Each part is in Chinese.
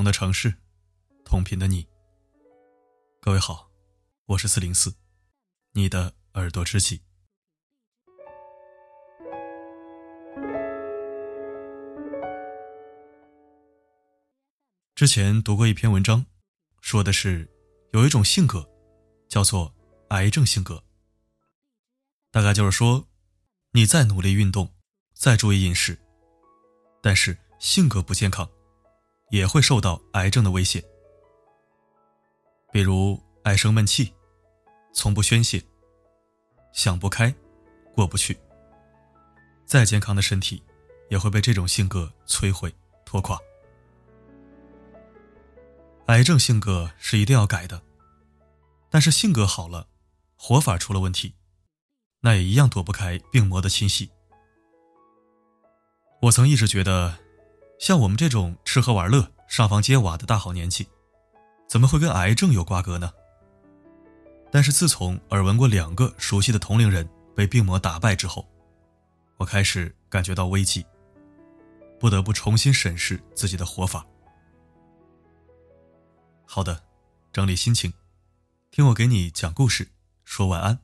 同的城市，同频的你。各位好，我是四零四，你的耳朵知己。之前读过一篇文章，说的是有一种性格，叫做癌症性格。大概就是说，你再努力运动，再注意饮食，但是性格不健康，也会受到癌症的威胁。比如爱生闷气，从不宣泄，想不开，过不去。再健康的身体，也会被这种性格摧毁拖垮。癌症性格是一定要改的，但是性格好了，活法出了问题，那也一样躲不开病魔的侵袭。我曾一直觉得，像我们这种吃喝玩乐、上房揭瓦的大好年纪，怎么会跟癌症有瓜葛呢？但是自从耳闻过两个熟悉的同龄人被病魔打败之后，我开始感觉到危机，不得不重新审视自己的活法。好的，整理心情，听我给你讲故事，说晚安。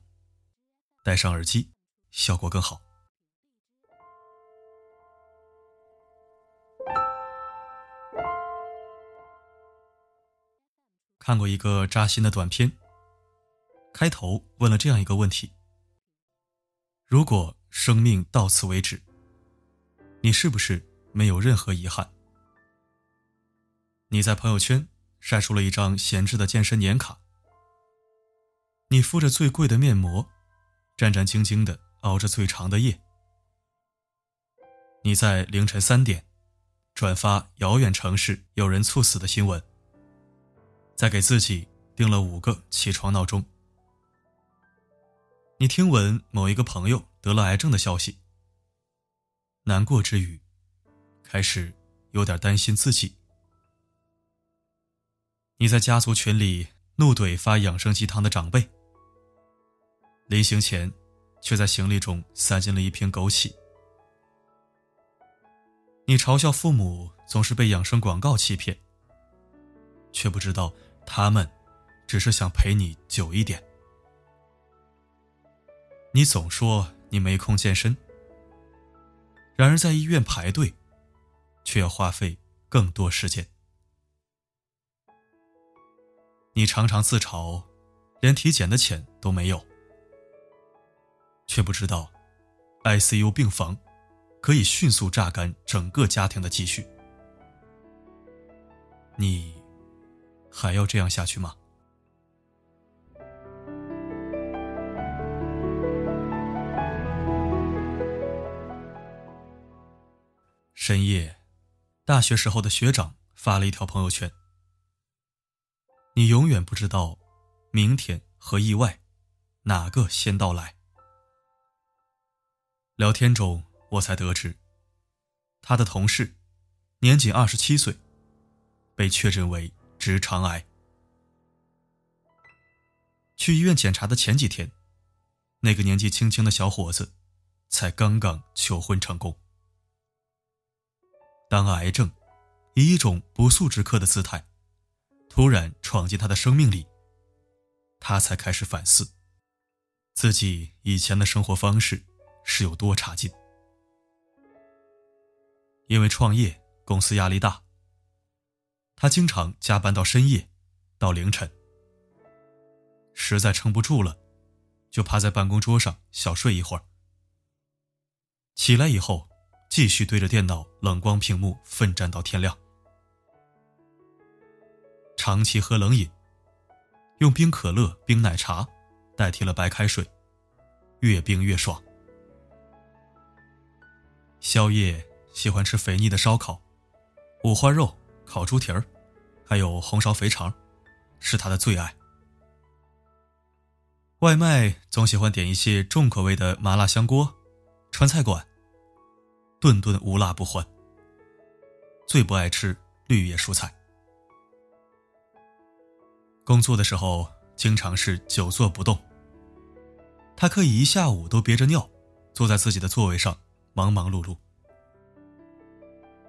戴上耳机，效果更好。看过一个扎心的短片，开头问了这样一个问题：如果生命到此为止，你是不是没有任何遗憾？你在朋友圈。晒出了一张闲置的健身年卡。你敷着最贵的面膜，战战兢兢的熬着最长的夜。你在凌晨三点转发遥远城市有人猝死的新闻，再给自己定了五个起床闹钟。你听闻某一个朋友得了癌症的消息，难过之余，开始有点担心自己。你在家族群里怒怼发养生鸡汤的长辈，临行前，却在行李中塞进了一瓶枸杞。你嘲笑父母总是被养生广告欺骗，却不知道他们只是想陪你久一点。你总说你没空健身，然而在医院排队，却要花费更多时间。你常常自嘲，连体检的钱都没有，却不知道，ICU 病房可以迅速榨干整个家庭的积蓄。你还要这样下去吗？深夜，大学时候的学长发了一条朋友圈。你永远不知道，明天和意外，哪个先到来。聊天中，我才得知，他的同事，年仅二十七岁，被确诊为直肠癌。去医院检查的前几天，那个年纪轻轻的小伙子，才刚刚求婚成功。当癌症以一种不速之客的姿态。突然闯进他的生命里，他才开始反思，自己以前的生活方式是有多差劲。因为创业，公司压力大，他经常加班到深夜，到凌晨。实在撑不住了，就趴在办公桌上小睡一会儿。起来以后，继续对着电脑冷光屏幕奋战到天亮。长期喝冷饮，用冰可乐、冰奶茶代替了白开水，越冰越爽。宵夜喜欢吃肥腻的烧烤、五花肉、烤猪蹄儿，还有红烧肥肠，是他的最爱。外卖总喜欢点一些重口味的麻辣香锅、川菜馆，顿顿无辣不欢。最不爱吃绿叶蔬菜。工作的时候经常是久坐不动，他可以一下午都憋着尿，坐在自己的座位上忙忙碌碌。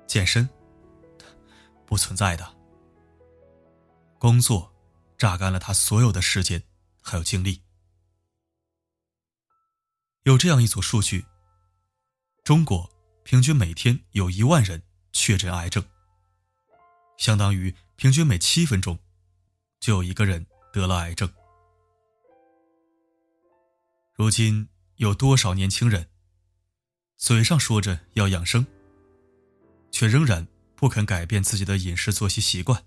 健身，不存在的，工作榨干了他所有的时间还有精力。有这样一组数据：中国平均每天有一万人确诊癌症，相当于平均每七分钟就有一个人得了癌症。如今有多少年轻人嘴上说着要养生，却仍然不肯改变自己的饮食作息习惯，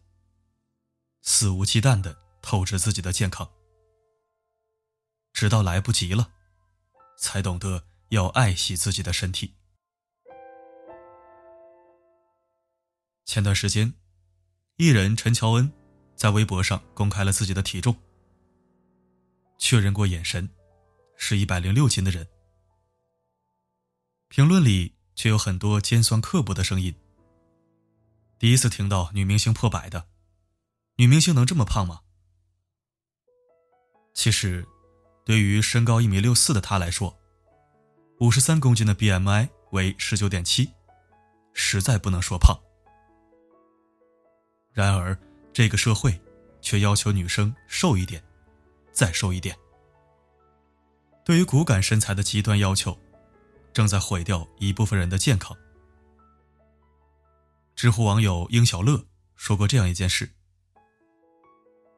肆无忌惮的透支自己的健康，直到来不及了。才懂得要爱惜自己的身体。前段时间，艺人陈乔恩在微博上公开了自己的体重，确认过眼神，是一百零六斤的人。评论里却有很多尖酸刻薄的声音。第一次听到女明星破百的，女明星能这么胖吗？其实。对于身高一米六四的她来说，五十三公斤的 BMI 为十九点七，实在不能说胖。然而，这个社会却要求女生瘦一点，再瘦一点。对于骨感身材的极端要求，正在毁掉一部分人的健康。知乎网友英小乐说过这样一件事：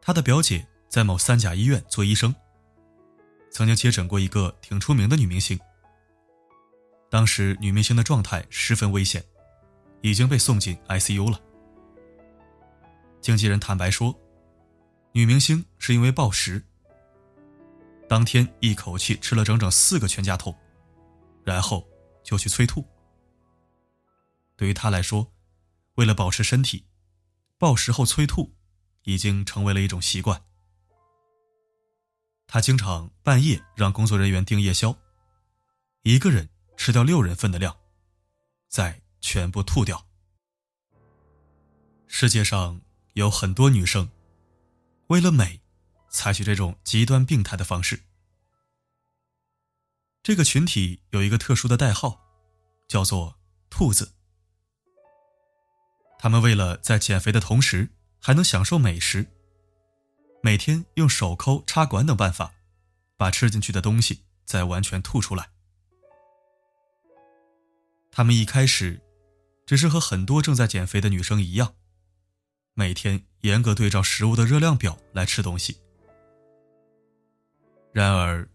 他的表姐在某三甲医院做医生。曾经接诊过一个挺出名的女明星。当时女明星的状态十分危险，已经被送进 ICU 了。经纪人坦白说，女明星是因为暴食，当天一口气吃了整整四个全家桶，然后就去催吐。对于她来说，为了保持身体，暴食后催吐已经成为了一种习惯。他经常半夜让工作人员订夜宵，一个人吃掉六人份的量，再全部吐掉。世界上有很多女生，为了美，采取这种极端病态的方式。这个群体有一个特殊的代号，叫做“兔子”。他们为了在减肥的同时还能享受美食。每天用手抠、插管等办法，把吃进去的东西再完全吐出来。他们一开始，只是和很多正在减肥的女生一样，每天严格对照食物的热量表来吃东西。然而，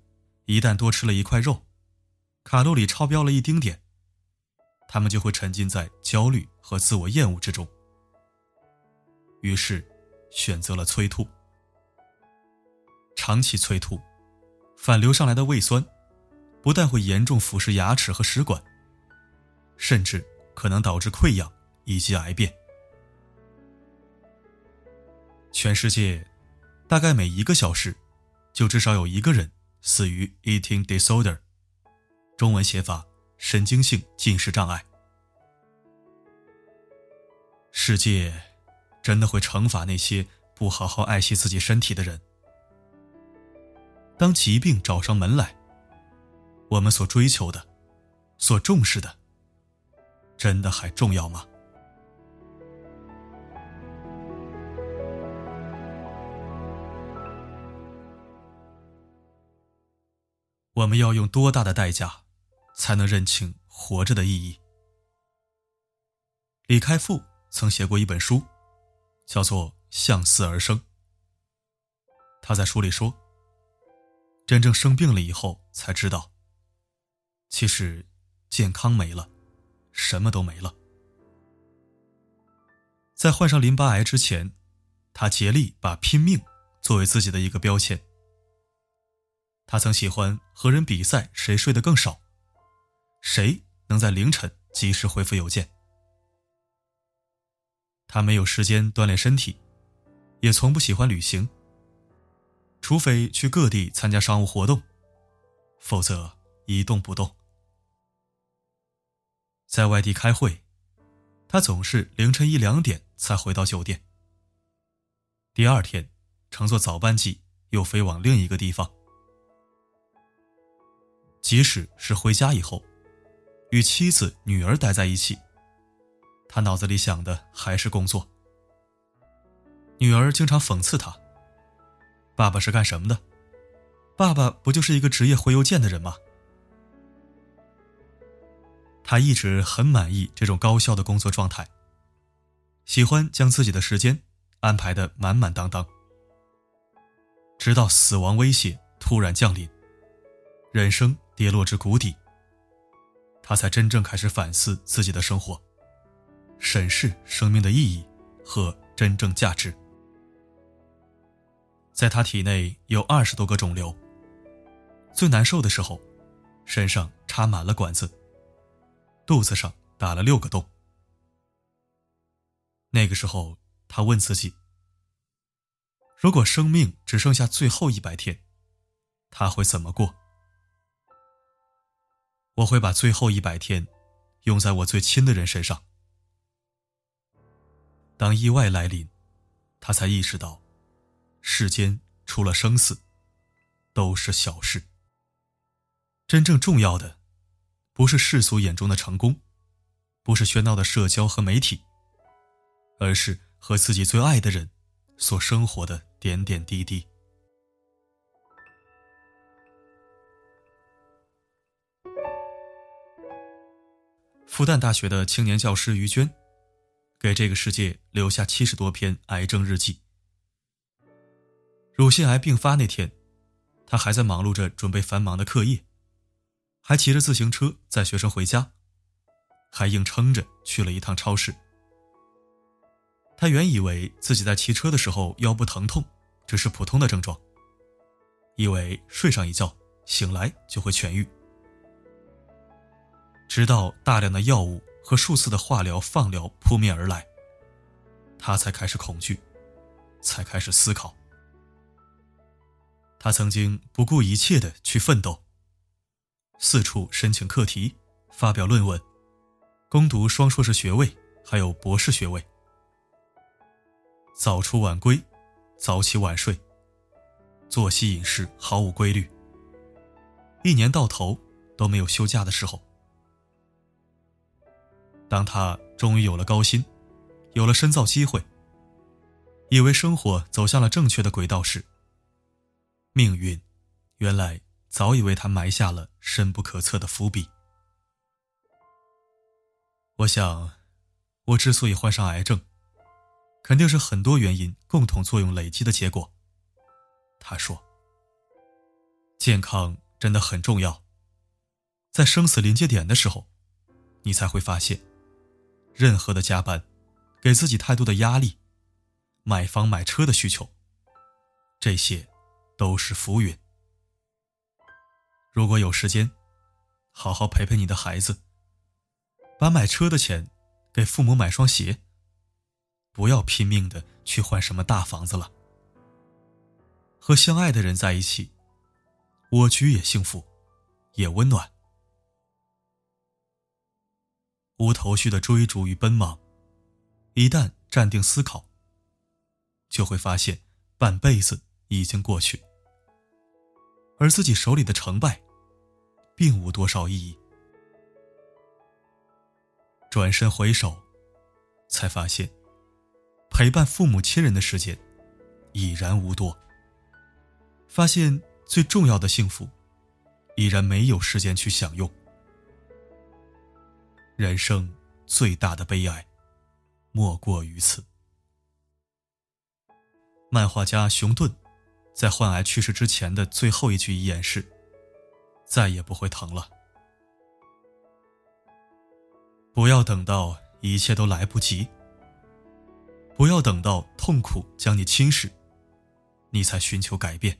一旦多吃了一块肉，卡路里超标了一丁点，他们就会沉浸在焦虑和自我厌恶之中，于是选择了催吐。长期催吐，反流上来的胃酸，不但会严重腐蚀牙齿和食管，甚至可能导致溃疡以及癌变。全世界，大概每一个小时，就至少有一个人死于 eating disorder，中文写法神经性进食障碍。世界，真的会惩罚那些不好好爱惜自己身体的人。当疾病找上门来，我们所追求的、所重视的，真的还重要吗？我们要用多大的代价，才能认清活着的意义？李开复曾写过一本书，叫做《向死而生》。他在书里说。真正生病了以后，才知道，其实健康没了，什么都没了。在患上淋巴癌之前，他竭力把拼命作为自己的一个标签。他曾喜欢和人比赛谁睡得更少，谁能在凌晨及时回复邮件。他没有时间锻炼身体，也从不喜欢旅行。除非去各地参加商务活动，否则一动不动。在外地开会，他总是凌晨一两点才回到酒店。第二天，乘坐早班机又飞往另一个地方。即使是回家以后，与妻子、女儿待在一起，他脑子里想的还是工作。女儿经常讽刺他：“爸爸是干什么的？爸爸不就是一个职业回邮件的人吗？”他一直很满意这种高效的工作状态，喜欢将自己的时间安排的满满当当。直到死亡威胁突然降临，人生跌落至谷底，他才真正开始反思自己的生活，审视生命的意义和真正价值。在他体内有二十多个肿瘤，最难受的时候，身上插满了管子，肚子上打了六个洞。那个时候，他问自己。如果生命只剩下最后一百天，他会怎么过？我会把最后一百天用在我最亲的人身上。当意外来临，他才意识到，世间除了生死，都是小事。真正重要的，不是世俗眼中的成功，不是喧闹的社交和媒体，而是和自己最爱的人所生活的。点点滴滴。复旦大学的青年教师于娟，给这个世界留下七十多篇癌症日记。乳腺癌病发那天，他还在忙碌着准备繁忙的课业，还骑着自行车载学生回家，还硬撑着去了一趟超市。他原以为自己在骑车的时候腰部疼痛，只是普通的症状，以为睡上一觉醒来就会痊愈。直到大量的药物和数次的化疗、放疗扑面而来，他才开始恐惧，才开始思考。他曾经不顾一切的去奋斗，四处申请课题，发表论文，攻读双硕士学位，还有博士学位。早出晚归，早起晚睡，作息饮食毫无规律。一年到头都没有休假的时候。当他终于有了高薪，有了深造机会，以为生活走向了正确的轨道时，命运原来早已为他埋下了深不可测的伏笔。我想，我之所以患上癌症。肯定是很多原因共同作用累积的结果。他说：“健康真的很重要，在生死临界点的时候，你才会发现，任何的加班，给自己太多的压力，买房买车的需求，这些都是浮云。如果有时间，好好陪陪你的孩子，把买车的钱给父母买双鞋。”不要拼命的去换什么大房子了。和相爱的人在一起，蜗居也幸福，也温暖。无头绪的追逐与奔忙，一旦站定思考，就会发现半辈子已经过去，而自己手里的成败，并无多少意义。转身回首，才发现。陪伴父母亲人的时间已然无多，发现最重要的幸福，已然没有时间去享用。人生最大的悲哀，莫过于此。漫画家熊顿在患癌去世之前的最后一句遗言是：“再也不会疼了。”不要等到一切都来不及。不要等到痛苦将你侵蚀，你才寻求改变。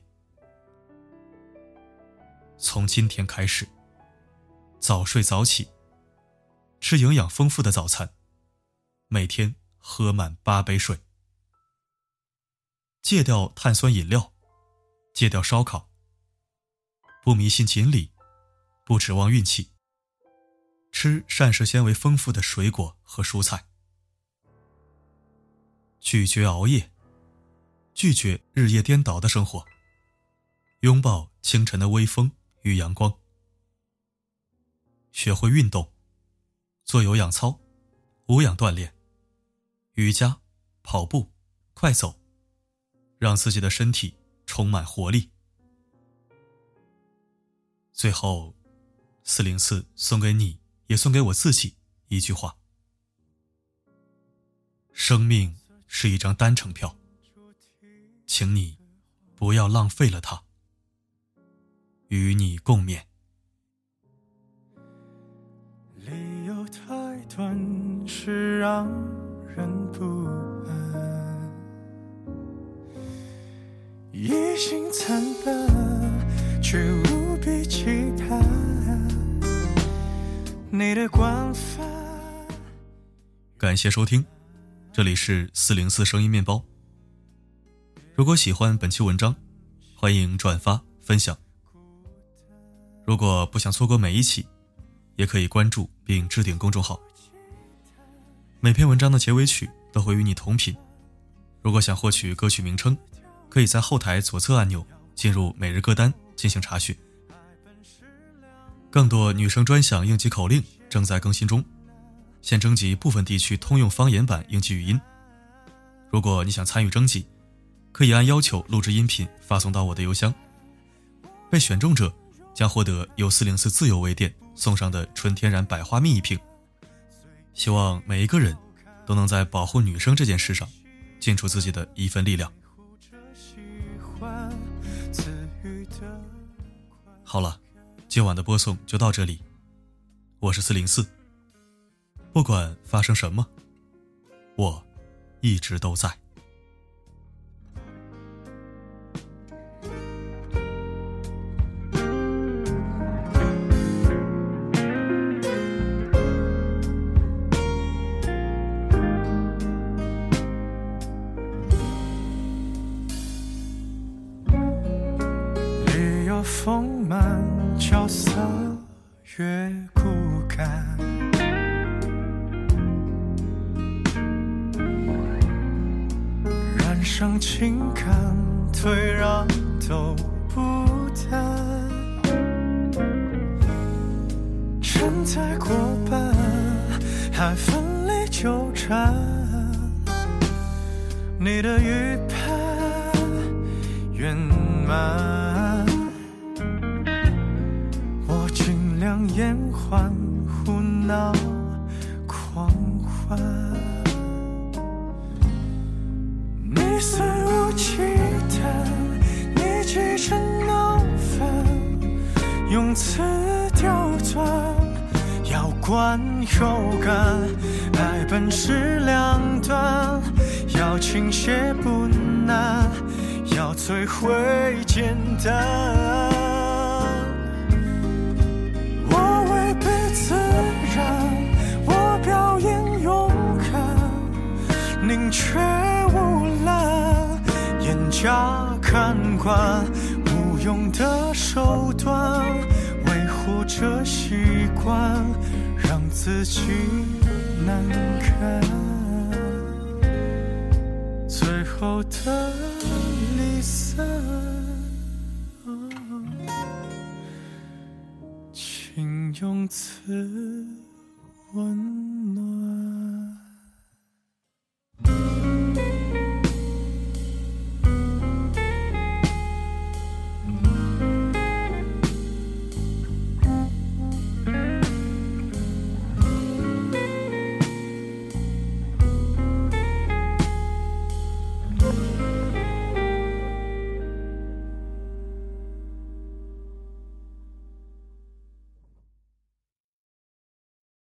从今天开始，早睡早起，吃营养丰富的早餐，每天喝满八杯水，戒掉碳酸饮料，戒掉烧烤，不迷信锦鲤，不指望运气，吃膳食纤维丰富的水果和蔬菜。拒绝熬夜，拒绝日夜颠倒的生活。拥抱清晨的微风与阳光。学会运动，做有氧操、无氧锻炼、瑜伽、跑步、快走、让自己的身体充满活力。最后，四零四送给你，也送给我自己一句话：生命是一张单程票，请你不要浪费了它。与你共勉。太短，是让人不安。一心惨淡，却无比期盼你的惯犯。感谢收听，这里是四零四声音面包。如果喜欢本期文章，欢迎转发分享。如果不想错过每一期，也可以关注并置顶公众号。每篇文章的结尾曲都会与你同频。如果想获取歌曲名称，可以在后台左侧按钮进入每日歌单进行查询。更多女生专享应急口令正在更新中，现征集部分地区通用方言版应急语音。如果你想参与征集，可以按要求录制音频发送到我的邮箱。被选中者。将获得由四零四自由微店送上的纯天然百花蜜一瓶。希望每一个人都能在保护女生这件事上尽出自己的一份力量。好了，今晚的播送就到这里。我是四零四，不管发生什么，我一直都在。在奋力纠缠，你的预判圆满。我尽量延缓，胡闹，狂欢。你肆无忌惮，你急着闹翻，用词刁钻，要关有感。爱本是两端，要倾斜不难，要摧毁简单。我违背自然，我表演勇敢宁缺毋滥，严加看管，无用的手段，维护着习惯，自己难堪。最后的离散，请用词温暖。